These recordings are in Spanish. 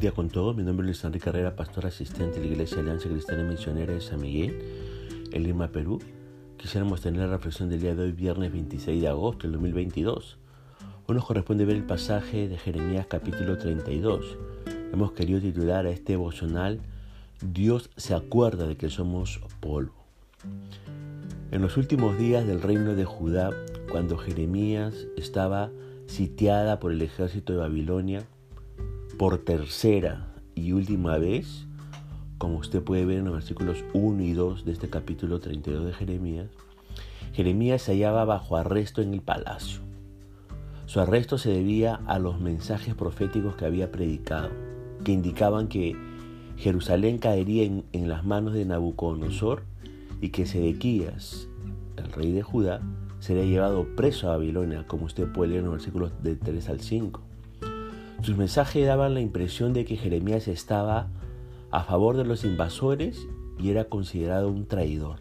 día con todos, mi nombre es Luis Enrique Carrera, pastor asistente de la Iglesia Alianza Cristiana Misionera de San Miguel, en Lima, Perú. Quisiéramos tener la reflexión del día de hoy, viernes 26 de agosto del 2022. Hoy nos corresponde ver el pasaje de Jeremías capítulo 32. Hemos querido titular a este devocional Dios se acuerda de que somos polvo. En los últimos días del reino de Judá, cuando Jeremías estaba sitiada por el ejército de Babilonia, por tercera y última vez, como usted puede ver en los versículos 1 y 2 de este capítulo 32 de Jeremías, Jeremías se hallaba bajo arresto en el palacio. Su arresto se debía a los mensajes proféticos que había predicado, que indicaban que Jerusalén caería en, las manos de Nabucodonosor y que Sedequías, el rey de Judá, sería llevado preso a Babilonia, como usted puede leer en los versículos de 3 al 5. Sus mensajes daban la impresión de que Jeremías estaba a favor de los invasores y era considerado un traidor.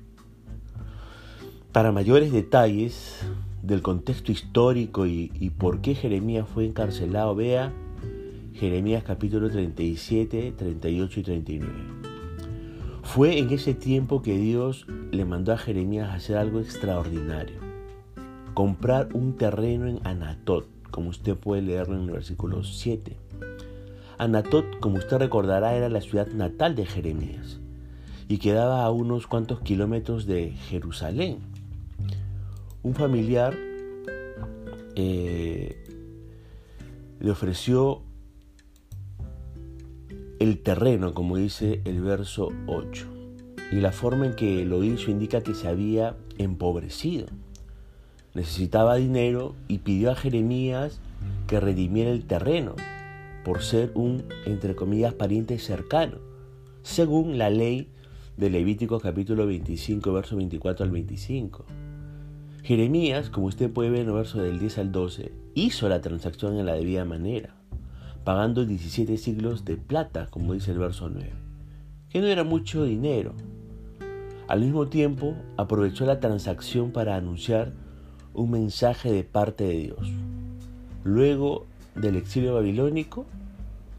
Para mayores detalles del contexto histórico y, por qué Jeremías fue encarcelado, vea Jeremías capítulo 37, 38 y 39. Fue en ese tiempo que Dios le mandó a Jeremías hacer algo extraordinario, comprar un terreno en Anatot, como usted puede leerlo en el versículo 7. Anatot, como usted recordará, era la ciudad natal de Jeremías y quedaba a unos cuantos kilómetros de Jerusalén. Un familiar eh, le ofreció el terreno, como dice el verso 8, y la forma en que lo hizo indica que se había empobrecido necesitaba dinero y pidió a Jeremías que redimiera el terreno por ser un, entre comillas, pariente cercano, según la ley de Levítico capítulo 25, verso 24 al 25. Jeremías, como usted puede ver en el verso del 10 al 12, hizo la transacción en la debida manera, pagando 17 siglos de plata, como dice el verso 9, que no era mucho dinero. Al mismo tiempo, aprovechó la transacción para anunciar un mensaje de parte de Dios. Luego del exilio babilónico,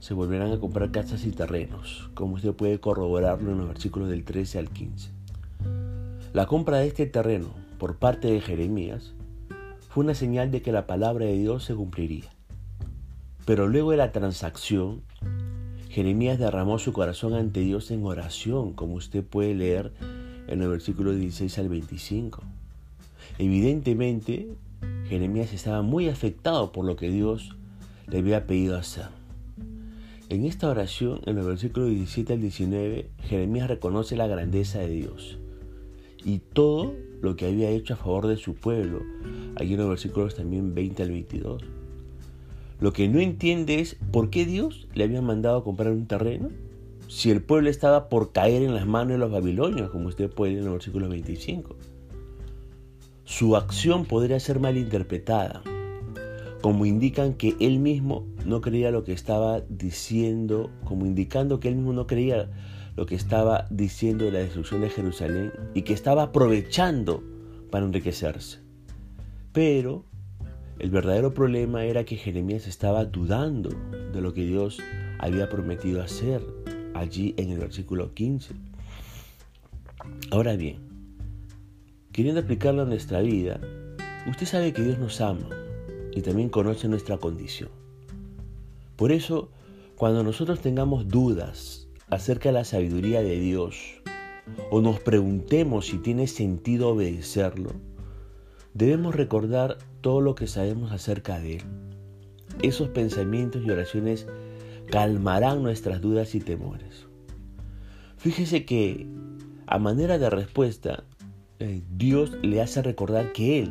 se volverán a comprar casas y terrenos, como usted puede corroborarlo en los versículos del 13 al 15. La compra de este terreno por parte de Jeremías fue una señal de que la palabra de Dios se cumpliría. Pero luego de la transacción, Jeremías derramó su corazón ante Dios en oración, como usted puede leer en el versículo 16 al 25. Evidentemente, Jeremías estaba muy afectado por lo que Dios le había pedido hacer. En esta oración, en el versículo 17 al 19, Jeremías reconoce la grandeza de Dios y todo lo que había hecho a favor de su pueblo, aquí en los versículos también 20 al 22. Lo que no entiende es por qué Dios le había mandado a comprar un terreno si el pueblo estaba por caer en las manos de los babilonios, como usted puede leer en el versículo 25 su acción podría ser malinterpretada, como indican que él mismo no creía lo que estaba diciendo, como indicando que él mismo no creía lo que estaba diciendo de la destrucción de Jerusalén y que estaba aprovechando para enriquecerse. Pero el verdadero problema era que Jeremías estaba dudando de lo que Dios había prometido hacer allí en el versículo 15. Ahora bien, queriendo aplicarlo a nuestra vida, usted sabe que Dios nos ama y también conoce nuestra condición. Por eso, cuando nosotros tengamos dudas acerca de la sabiduría de Dios o nos preguntemos si tiene sentido obedecerlo, debemos recordar todo lo que sabemos acerca de Él. Esos pensamientos y oraciones calmarán nuestras dudas y temores. Fíjese que, a manera de respuesta, eh, Dios le hace recordar que Él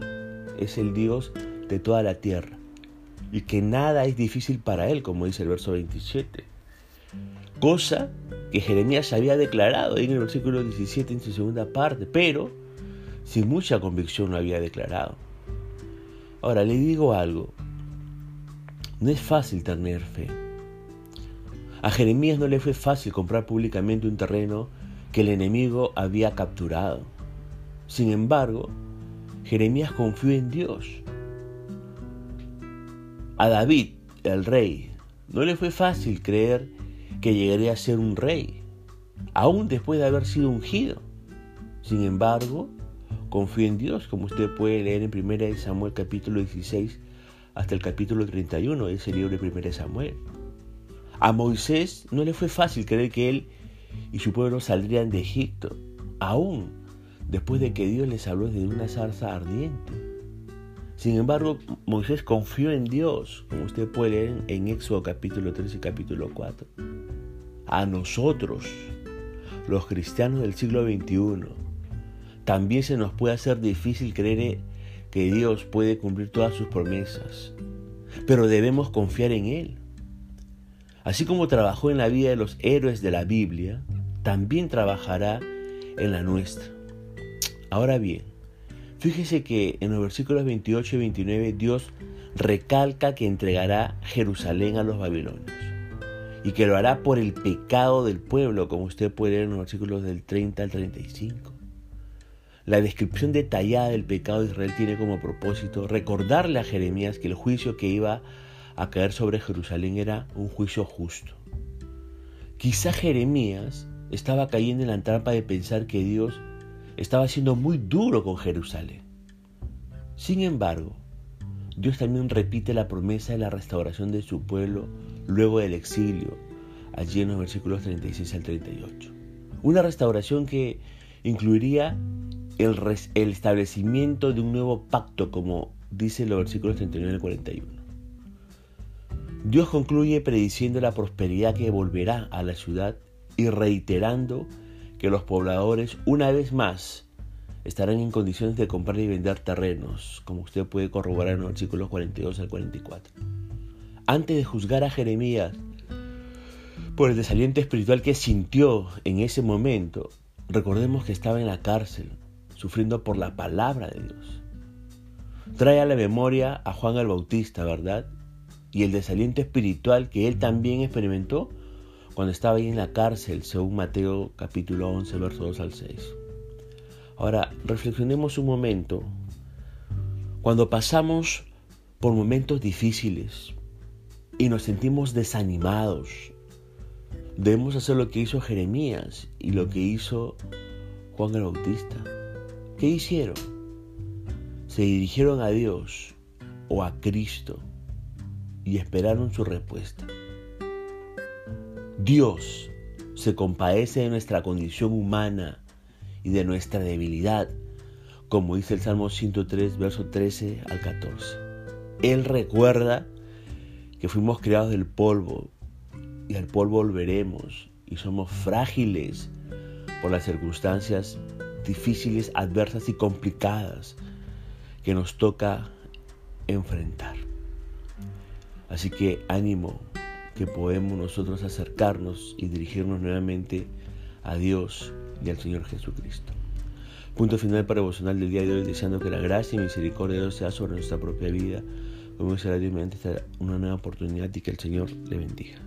es el Dios de toda la tierra y que nada es difícil para Él, como dice el verso 27. Cosa que Jeremías había declarado en el versículo 17 en su segunda parte, pero sin mucha convicción lo había declarado. Ahora le digo algo, no es fácil tener fe. A Jeremías no le fue fácil comprar públicamente un terreno que el enemigo había capturado. Sin embargo, Jeremías confió en Dios. A David, el rey, no le fue fácil creer que llegaría a ser un rey, aún después de haber sido ungido. Sin embargo, confió en Dios, como usted puede leer en 1 Samuel capítulo 16 hasta el capítulo 31 de ese libro de 1 Samuel. A Moisés no le fue fácil creer que él y su pueblo saldrían de Egipto, aún después de que Dios les habló de una zarza ardiente. Sin embargo, Moisés confió en Dios, como usted puede leer en Éxodo capítulo 3 y capítulo 4. A nosotros, los cristianos del siglo XXI, también se nos puede hacer difícil creer que Dios puede cumplir todas sus promesas, pero debemos confiar en Él. Así como trabajó en la vida de los héroes de la Biblia, también trabajará en la nuestra. Ahora bien, fíjese que en los versículos 28 y 29 Dios recalca que entregará Jerusalén a los babilonios y que lo hará por el pecado del pueblo, como usted puede leer en los versículos del 30 al 35. La descripción detallada del pecado de Israel tiene como propósito recordarle a Jeremías que el juicio que iba a caer sobre Jerusalén era un juicio justo. Quizá Jeremías estaba cayendo en la trampa de pensar que Dios estaba siendo muy duro con Jerusalén. Sin embargo, Dios también repite la promesa de la restauración de su pueblo luego del exilio, allí en los versículos 36 al 38. Una restauración que incluiría el, establecimiento de un nuevo pacto, como dice los versículos 39 al 41. Dios concluye prediciendo la prosperidad que volverá a la ciudad y reiterando que los pobladores una vez más estarán en condiciones de comprar y vender terrenos, como usted puede corroborar en los versículos 42 al 44. Antes de juzgar a Jeremías por el desaliento espiritual que sintió en ese momento, recordemos que estaba en la cárcel, sufriendo por la palabra de Dios. Trae a la memoria a Juan el Bautista, ¿verdad? Y el desaliento espiritual que él también experimentó cuando estaba ahí en la cárcel, según Mateo capítulo 11, versos 2 al 6. Ahora, reflexionemos un momento. Cuando pasamos por momentos difíciles y nos sentimos desanimados, debemos hacer lo que hizo Jeremías y lo que hizo Juan el Bautista. ¿Qué hicieron? Se dirigieron a Dios o a Cristo y esperaron su respuesta. Dios se compadece de nuestra condición humana y de nuestra debilidad, como dice el Salmo 103, verso 13 al 14. Él recuerda que fuimos creados del polvo y al polvo volveremos y somos frágiles por las circunstancias difíciles, adversas y complicadas que nos toca enfrentar. Así que ánimo que podemos nosotros acercarnos y dirigirnos nuevamente a Dios y al Señor Jesucristo. Punto final para devocional del día de hoy, deseando que la gracia y misericordia de Dios sea sobre nuestra propia vida. Como será Dios mediante una nueva oportunidad y que el Señor le bendiga.